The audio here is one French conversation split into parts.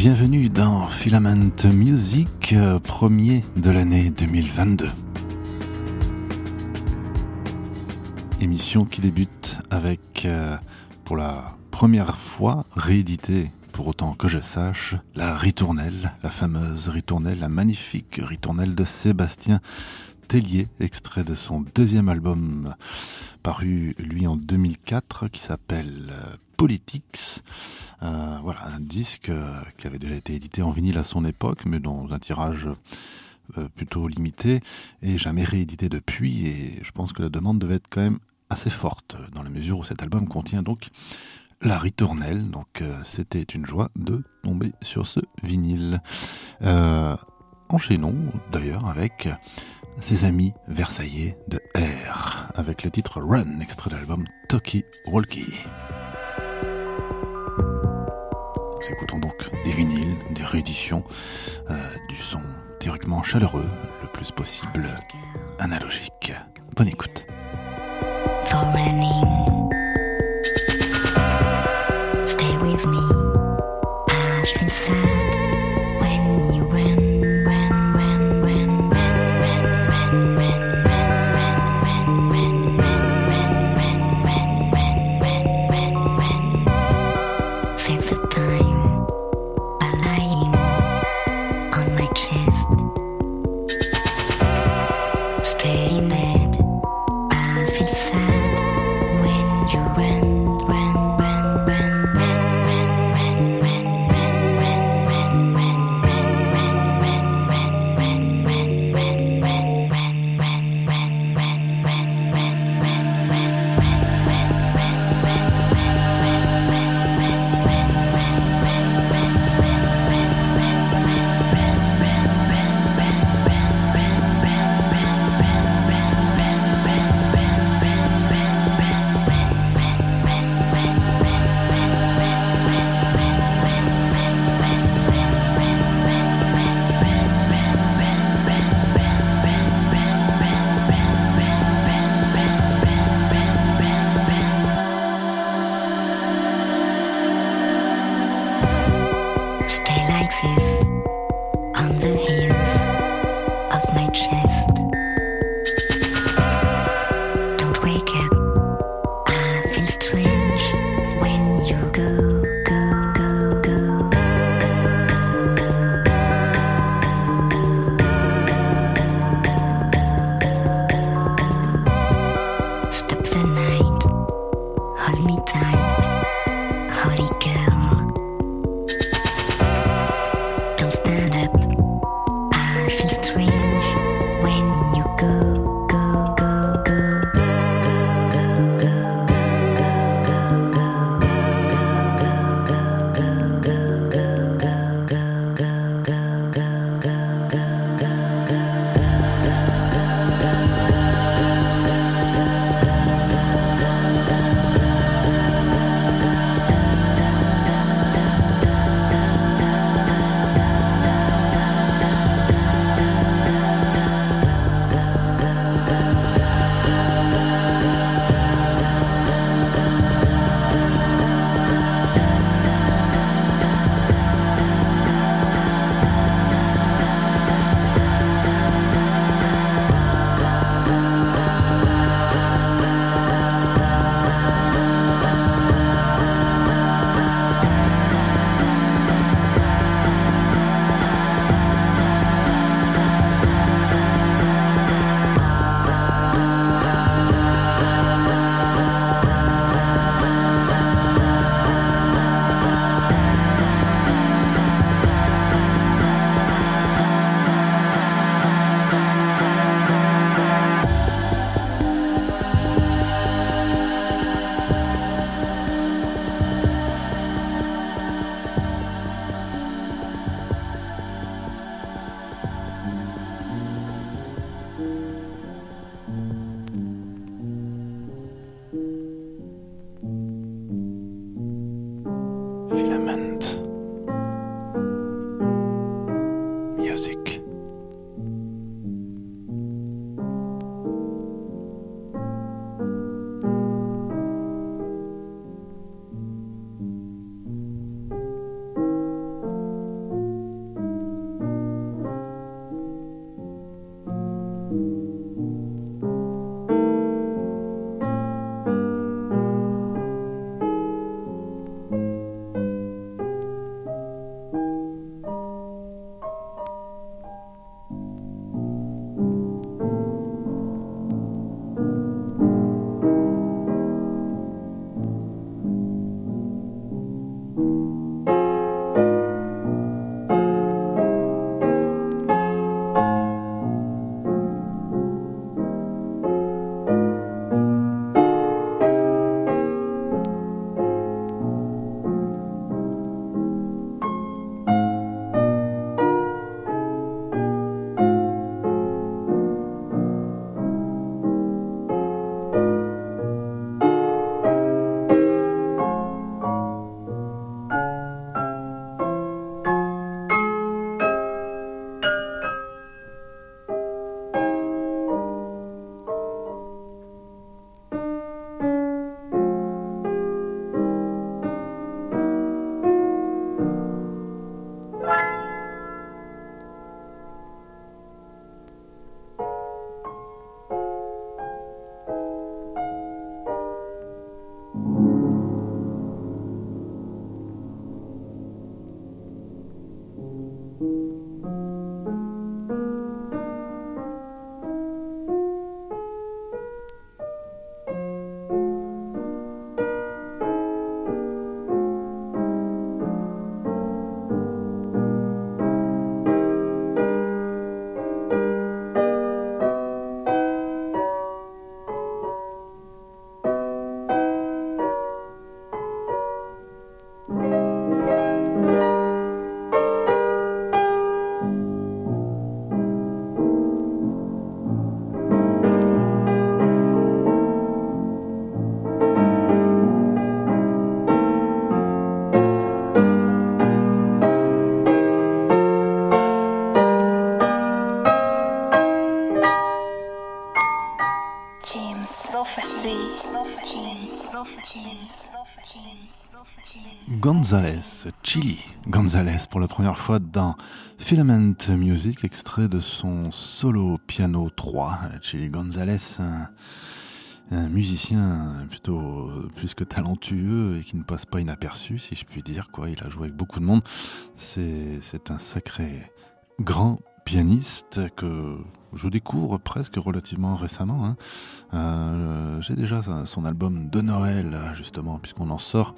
Bienvenue dans Filament Music, euh, premier de l'année 2022. Émission qui débute avec, euh, pour la première fois, réédité, pour autant que je sache, la ritournelle, la fameuse ritournelle, la magnifique ritournelle de Sébastien Tellier, extrait de son deuxième album paru lui en 2004 qui s'appelle euh, Politics. Euh, voilà, un disque euh, qui avait déjà été édité en vinyle à son époque, mais dans un tirage euh, plutôt limité et jamais réédité depuis. Et je pense que la demande devait être quand même assez forte dans la mesure où cet album contient donc la ritournelle. Donc c'était une joie de tomber sur ce vinyle. enchaînons d'ailleurs avec ses amis versaillais de R, avec le titre Run, extrait de l'album Toki Walkie. Nous écoutons donc des vinyles, des rééditions, euh, du son théoriquement chaleureux, le plus possible analogique. Bonne écoute. Gonzalez, Chili Gonzalez pour la première fois dans Filament Music, extrait de son solo piano 3. Chili Gonzalez, un, un musicien plutôt plus que talentueux et qui ne passe pas inaperçu, si je puis dire. Quoi. Il a joué avec beaucoup de monde. C'est c'est un sacré grand pianiste que je découvre presque relativement récemment. hein. Euh, J'ai déjà son album de Noël, justement, puisqu'on en sort,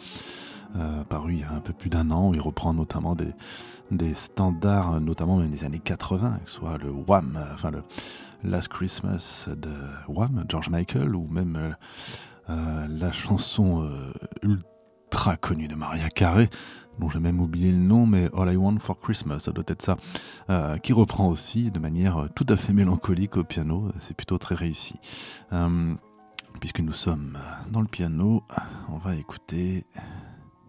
euh, paru il y a un peu plus d'un an, où il reprend notamment des, standards, notamment même des années 80, que ce soit le Wham, enfin le Last Christmas de Wham, George Michael, ou même euh, la chanson ultra connue de Maria Carey, dont j'ai même oublié le nom, mais All I Want for Christmas, ça doit être ça, euh, qui reprend aussi de manière euh, tout à fait mélancolique au piano. C'est plutôt très réussi. Euh, puisque nous sommes dans le piano, on va écouter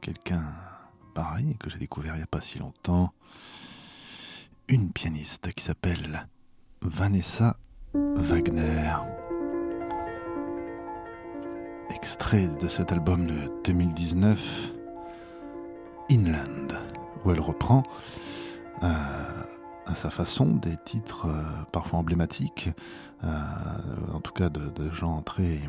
quelqu'un pareil que j'ai découvert il n'y a pas si longtemps. Une pianiste qui s'appelle Vanessa Wagner. Extrait de cet album de 2019, Inland, où elle reprend euh, à sa façon des titres euh, parfois emblématiques, euh, en tout cas de, gens très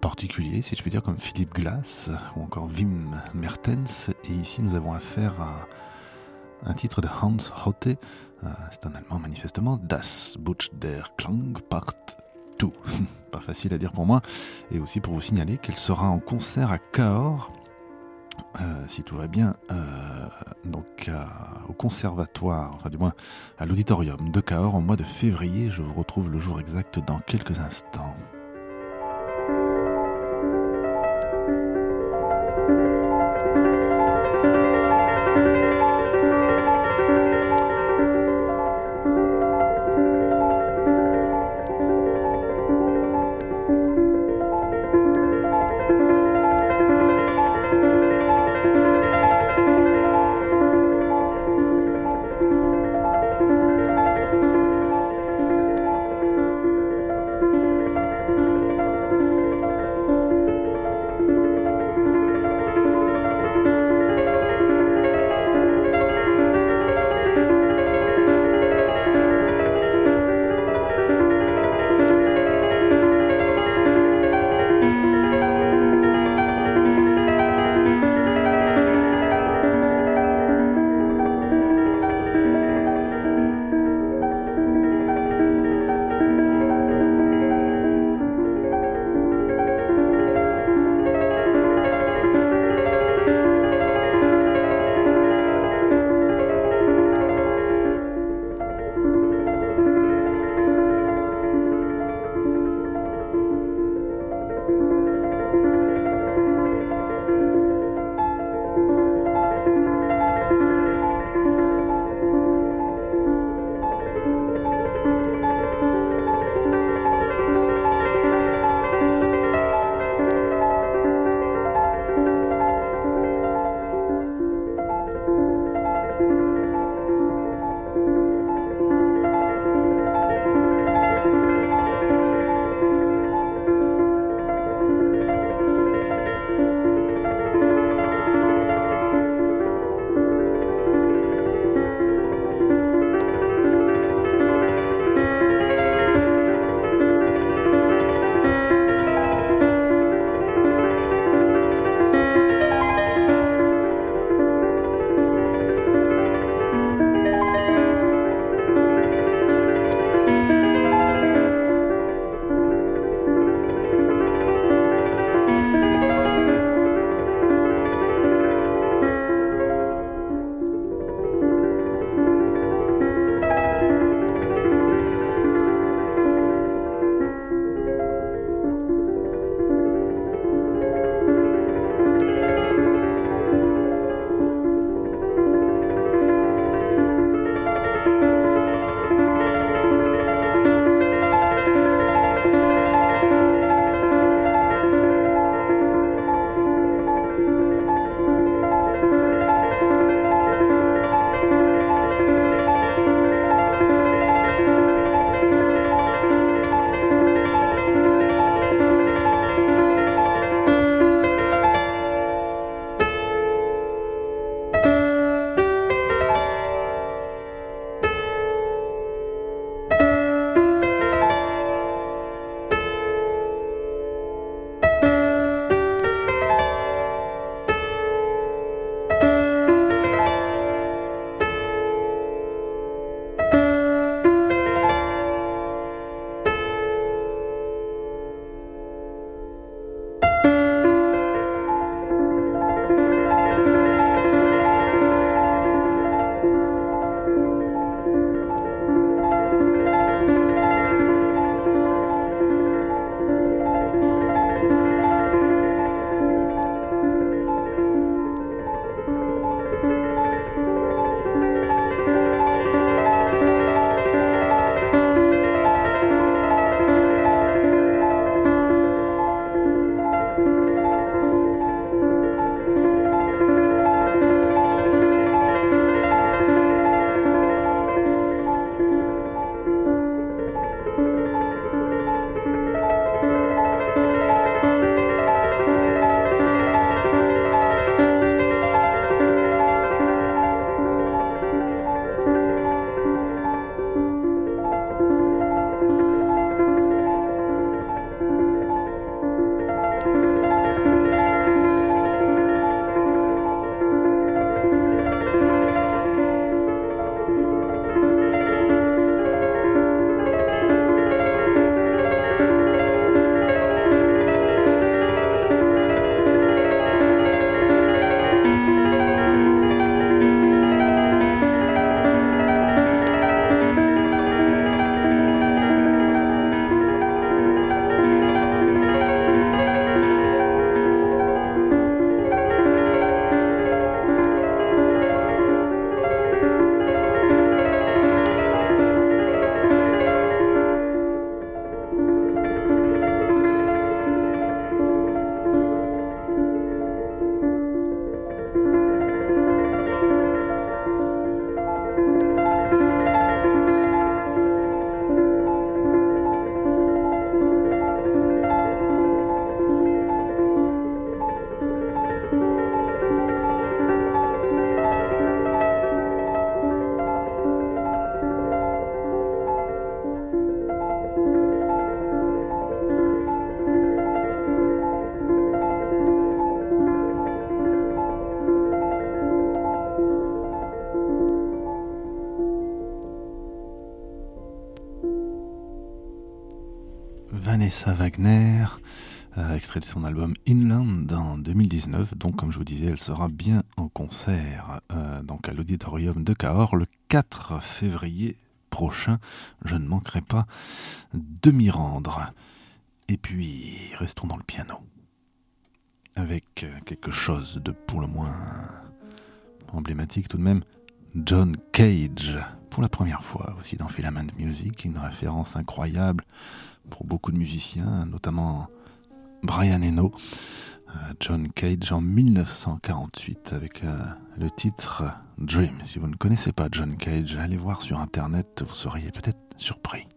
particuliers, si je puis dire, comme Philippe Glass ou encore Wim Mertens. Et ici, nous avons affaire à un titre de Hans Hotte. C'est un allemand manifestement. Das Butch der Klang Part 2. Pas facile à dire pour moi. Et aussi pour vous signaler qu'elle sera en concert à Cahors. Euh, si tout va bien, euh, donc à- au conservatoire, enfin du moins à l'auditorium de Cahors au mois de février. Je vous retrouve le jour exact dans quelques instants. Vanessa Wagner, euh, extrait de son album Inland en 2019. Donc, comme je vous disais, elle sera bien en concert euh, à l'auditorium de Cahors le 4 février prochain. Je ne manquerai pas de m'y rendre. Et puis, restons dans le piano. Avec euh, quelque chose de pour le moins emblématique tout de même. John Cage, pour la première fois aussi dans Filament Music, une référence incroyable pour beaucoup de musiciens, notamment Brian Eno. Euh, John Cage en 1948 avec euh, le titre Dream. Si vous ne connaissez pas John Cage, allez voir sur internet, vous seriez peut-être surpris.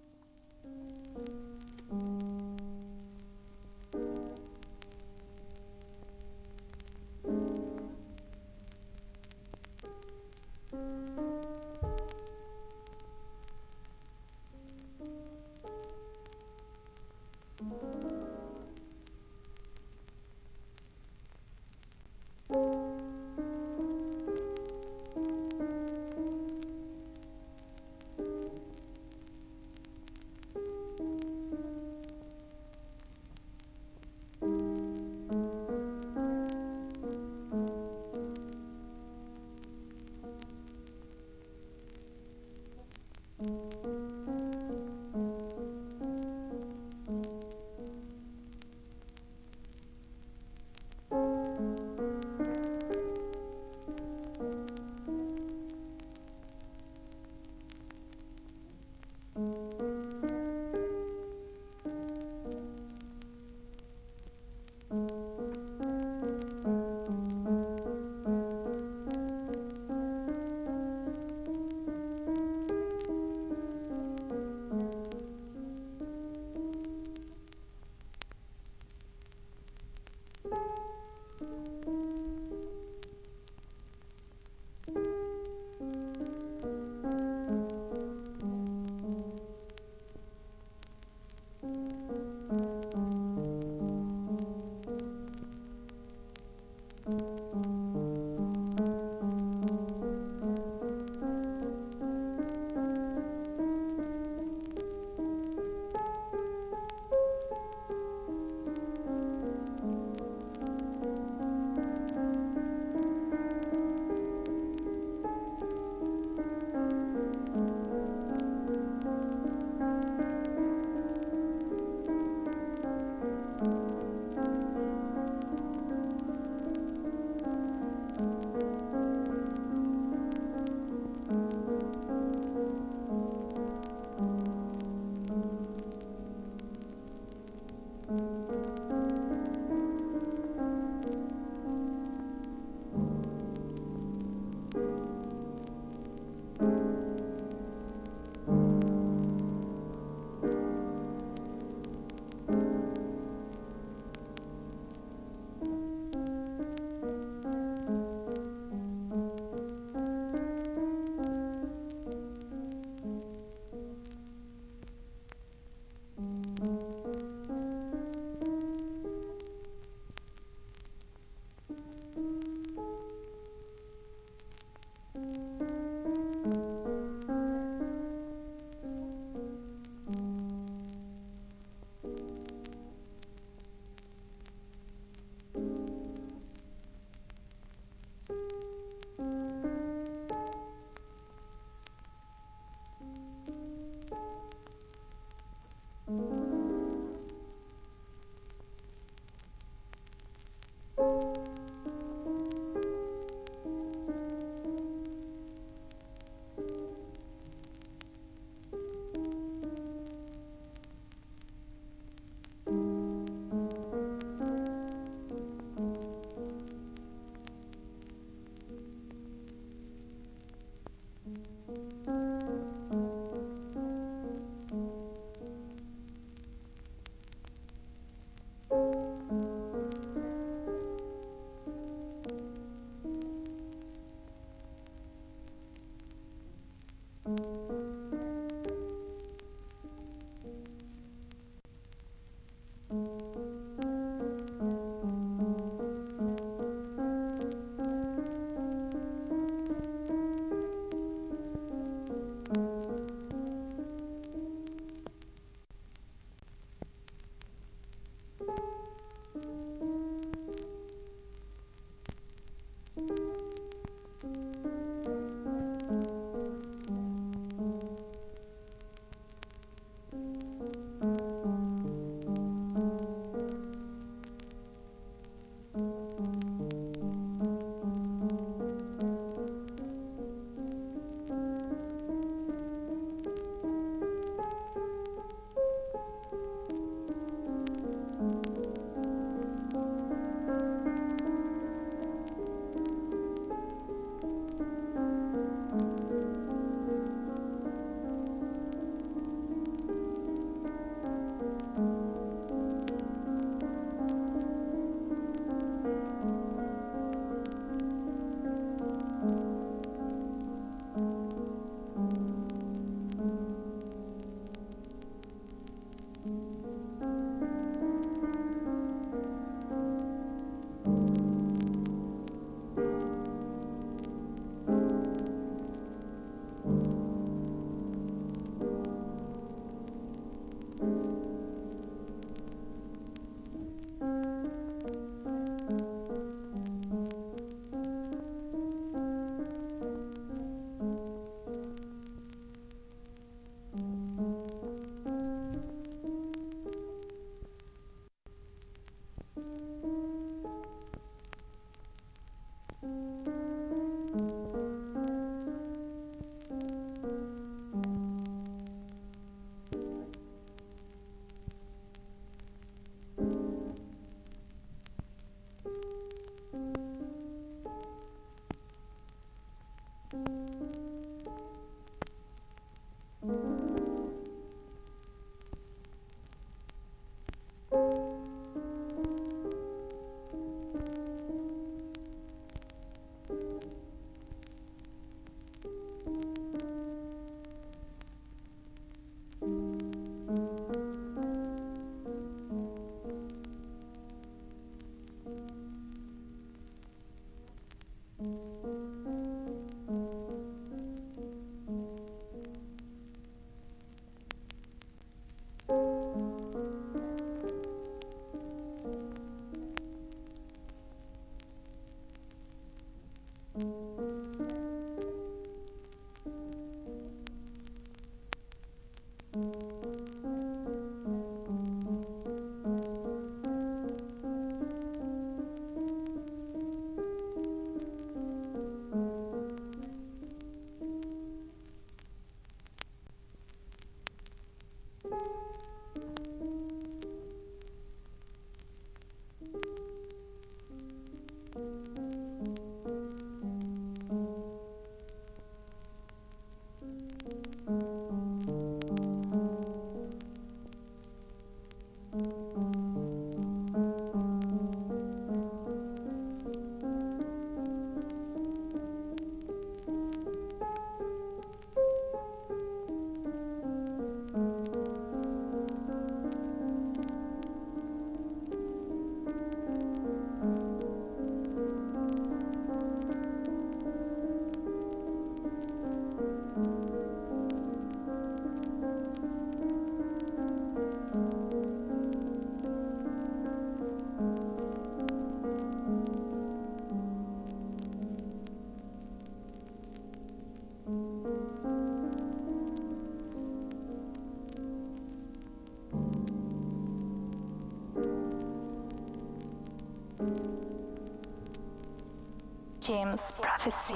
James Prophecy.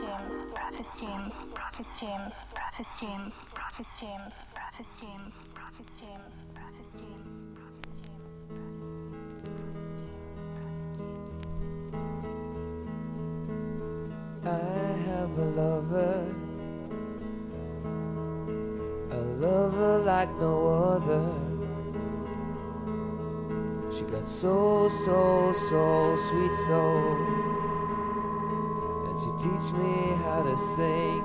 James, James, James, James, James, James, James, James. I have a lover, a lover like no other. She got so, so, so sweet soul teach me how to sing.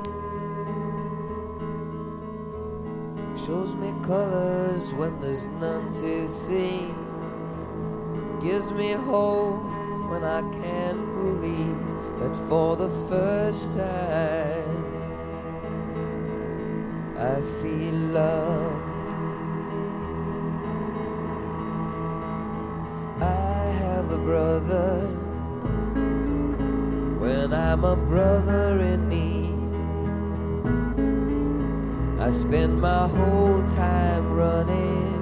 Shows me colors when there's none to see. Gives me hope when I can't believe that for the first time I feel love. I'm a brother in need. I spend my whole time running.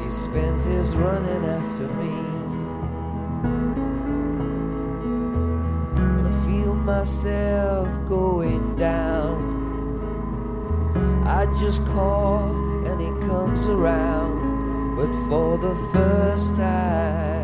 He spends his running after me. When I feel myself going down, I just call and he comes around. But for the first time,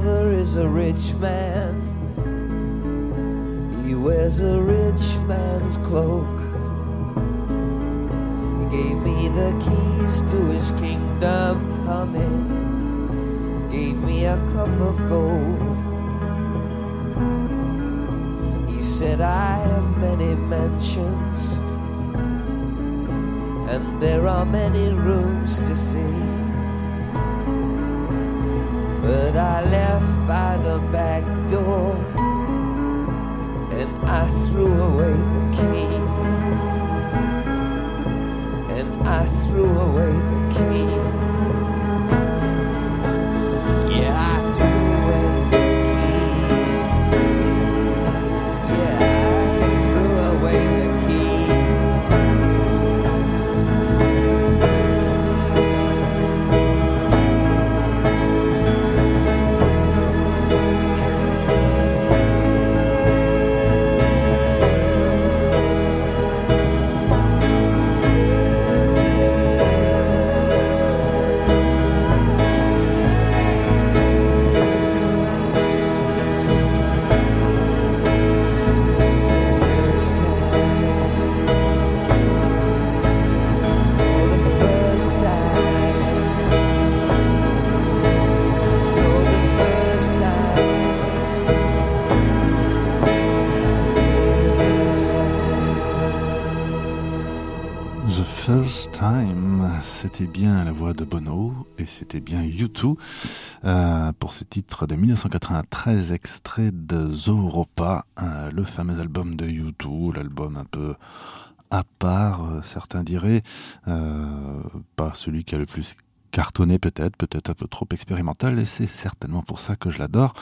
father is a rich man. He wears a rich man's cloak. He gave me the keys to his kingdom coming. Gave me a cup of gold. He said, I have many mansions. And there are many rooms to see. But I left by the back door and I threw away the key. And I threw away the key. C'était bien la voix de Bono et c'était bien U2 euh, pour ce titre de 1993, extrait de Zoropa, euh, le fameux album de U2, l'album un peu à part, euh, certains diraient, pas celui qui a le plus cartonné peut-être, peut-être un peu trop expérimental, et c'est certainement pour ça que je l'adore.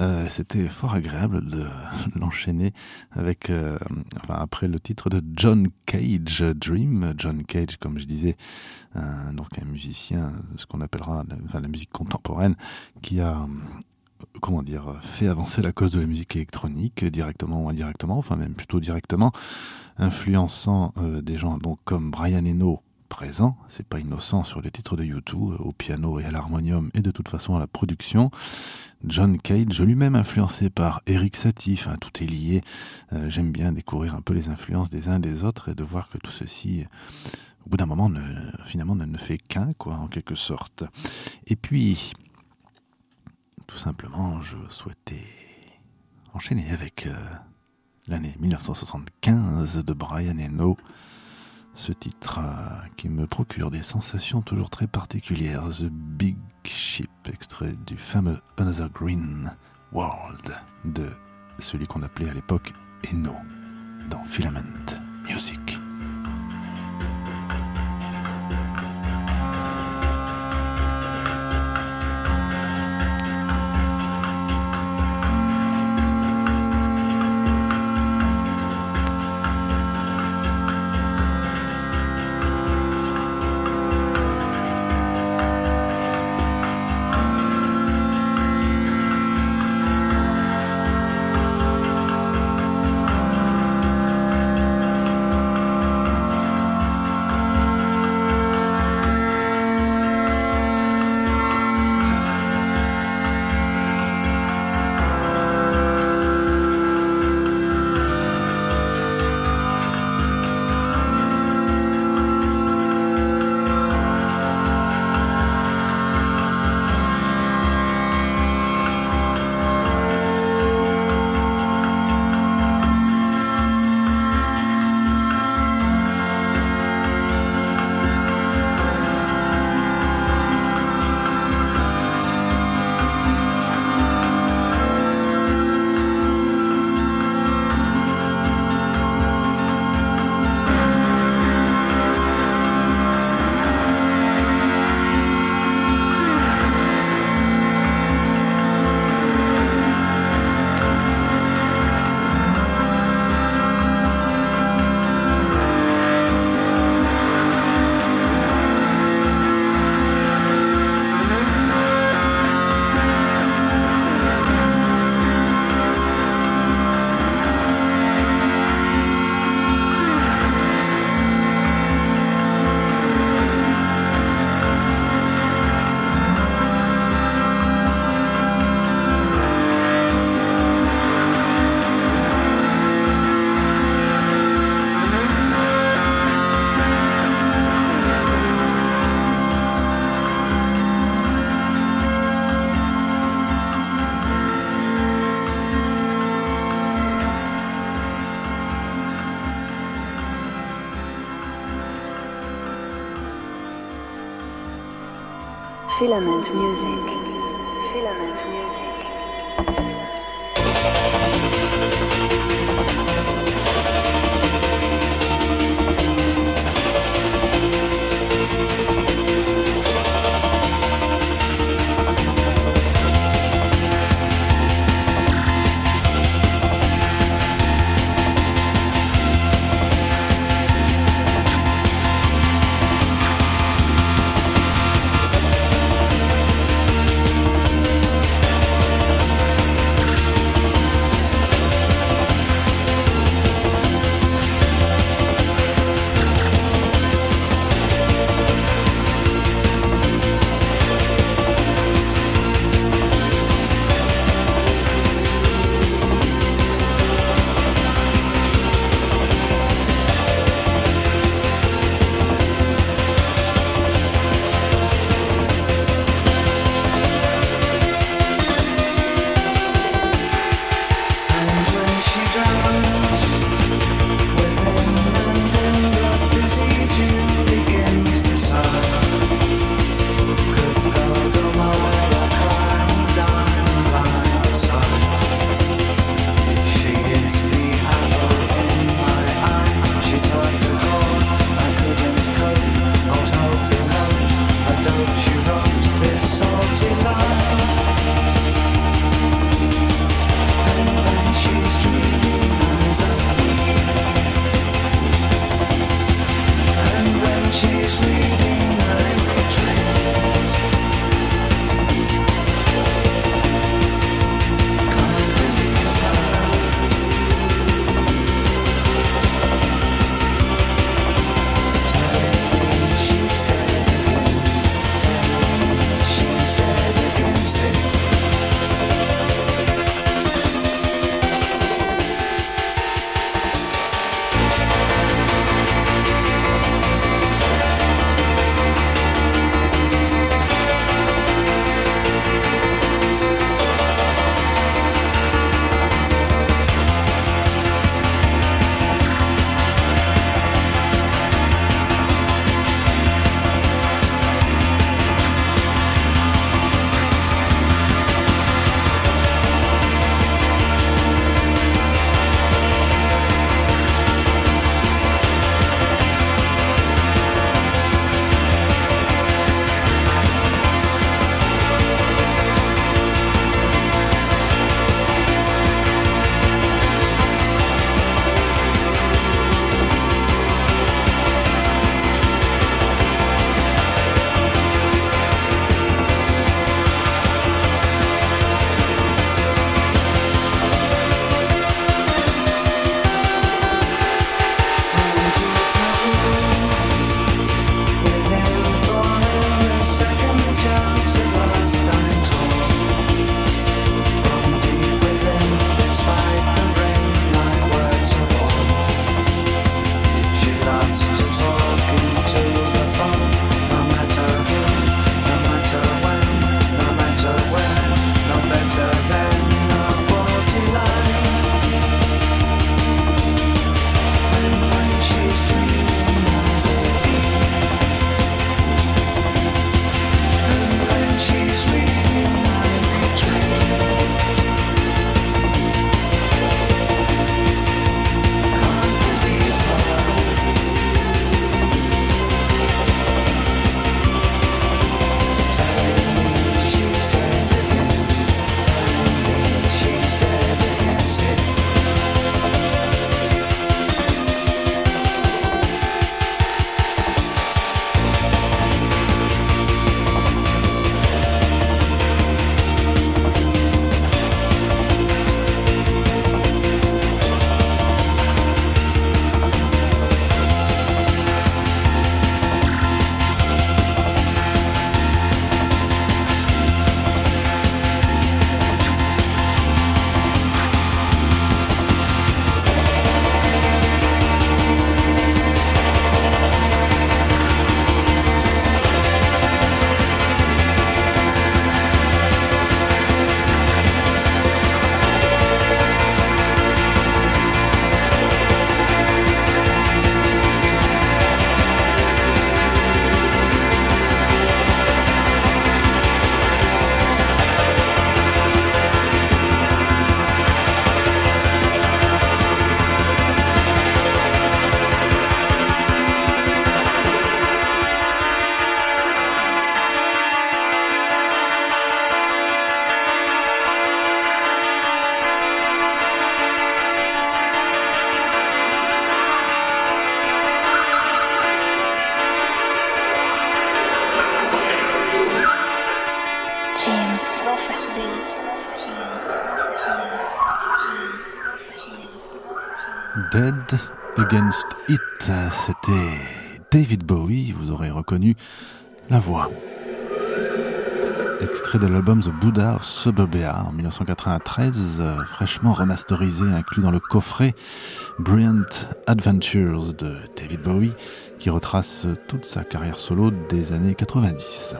Euh, C'était fort agréable de l'enchaîner avec, euh, enfin, après le titre de John Cage, Dream. John Cage, comme je disais, un, donc un musicien, ce qu'on appellera enfin, la musique contemporaine, qui a comment dire, fait avancer la cause de la musique électronique, directement ou indirectement, enfin même plutôt directement, influençant euh, des gens donc comme Brian Eno, présent, c'est pas innocent sur les titres de YouTube, au piano et à l'harmonium et de toute façon à la production. John Cage, lui-même influencé par Eric Satie, tout est lié. Euh, J'aime bien découvrir un peu les influences des uns des autres et de voir que tout ceci, au bout d'un moment, finalement ne, fait qu'un, quoi, en quelque sorte. Et puis, tout simplement, je souhaitais enchaîner avec euh, l'année 1975 de Brian Eno ce titre euh, qui me procure des sensations toujours très particulières. The Big Ship, extrait du fameux Another Green World de celui qu'on appelait à l'époque Eno dans Filament Music. Filament Music. Filament Music. Dead Against It, c'était David Bowie, vous aurez reconnu la voix. Extrait de l'album The Buddha of Suburbia en 1993, euh, fraîchement remasterisé, inclus dans le coffret Brilliant Adventures de David Bowie, qui retrace toute sa carrière solo des années 90.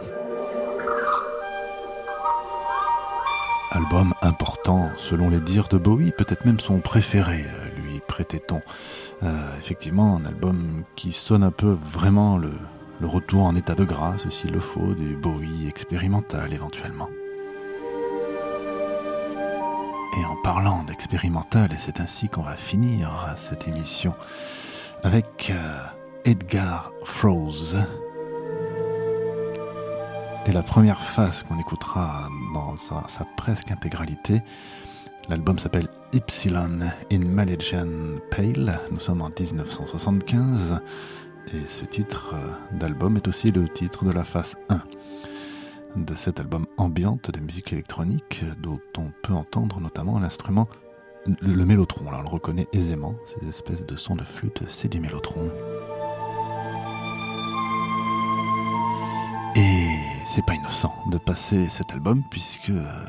Album important selon les dires de Bowie, peut-être même son préféré, lui prêtait-on. Euh, effectivement, un album qui sonne un peu vraiment le, retour en état de grâce, s'il le faut, du Bowie expérimental éventuellement. Et en parlant d'expérimental, c'est ainsi qu'on va finir cette émission, avec euh, Edgar Froese. Et la première phase qu'on écoutera dans sa, sa presque intégralité, l'album s'appelle Epsilon in Malaysian Pale, nous sommes en 1975, et ce titre euh, d'album est aussi le titre de la phase 1 de cet album ambiante de musique électronique dont on peut entendre notamment l'instrument le mélotron. Alors on le reconnaît aisément, ces espèces de sons de flûte, c'est du mélotron. Et c'est pas innocent de passer cet album puisque euh,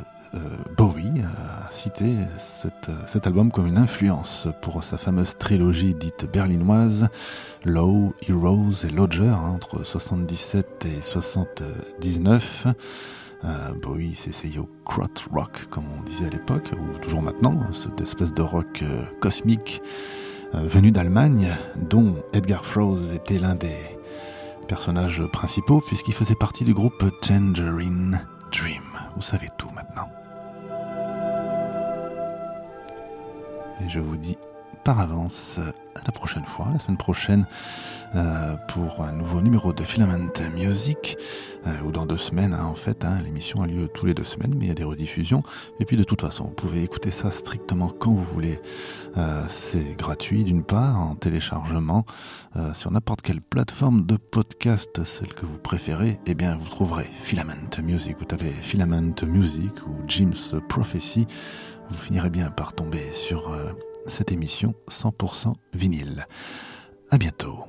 Bowie a cité cet, cet, album comme une influence pour sa fameuse trilogie dite berlinoise Low, Heroes et Lodger hein, entre 77 et 79. Euh, Bowie essayé au crot rock comme on disait à l'époque ou toujours maintenant, cette espèce de rock euh, cosmique euh, venu d'Allemagne dont Edgar Froese était l'un des personnages principaux puisqu'il faisait partie du groupe Tangerine Dream. Vous savez tout Je vous dis par avance à la prochaine fois, la semaine prochaine, euh, pour un nouveau numéro de Filament Music, euh, ou dans deux semaines hein, en fait. Hein, L'émission a lieu tous les deux semaines, mais il y a des rediffusions. Et puis de toute façon, vous pouvez écouter ça strictement quand vous voulez. Euh, C'est gratuit d'une part, en téléchargement, sur n'importe quelle plateforme de podcast, celle que vous préférez, eh bien vous trouverez Filament Music. Vous tapez Filament Music ou Jim's Prophecy, vous finirez bien par tomber sur cette émission 100% vinyle. À bientôt.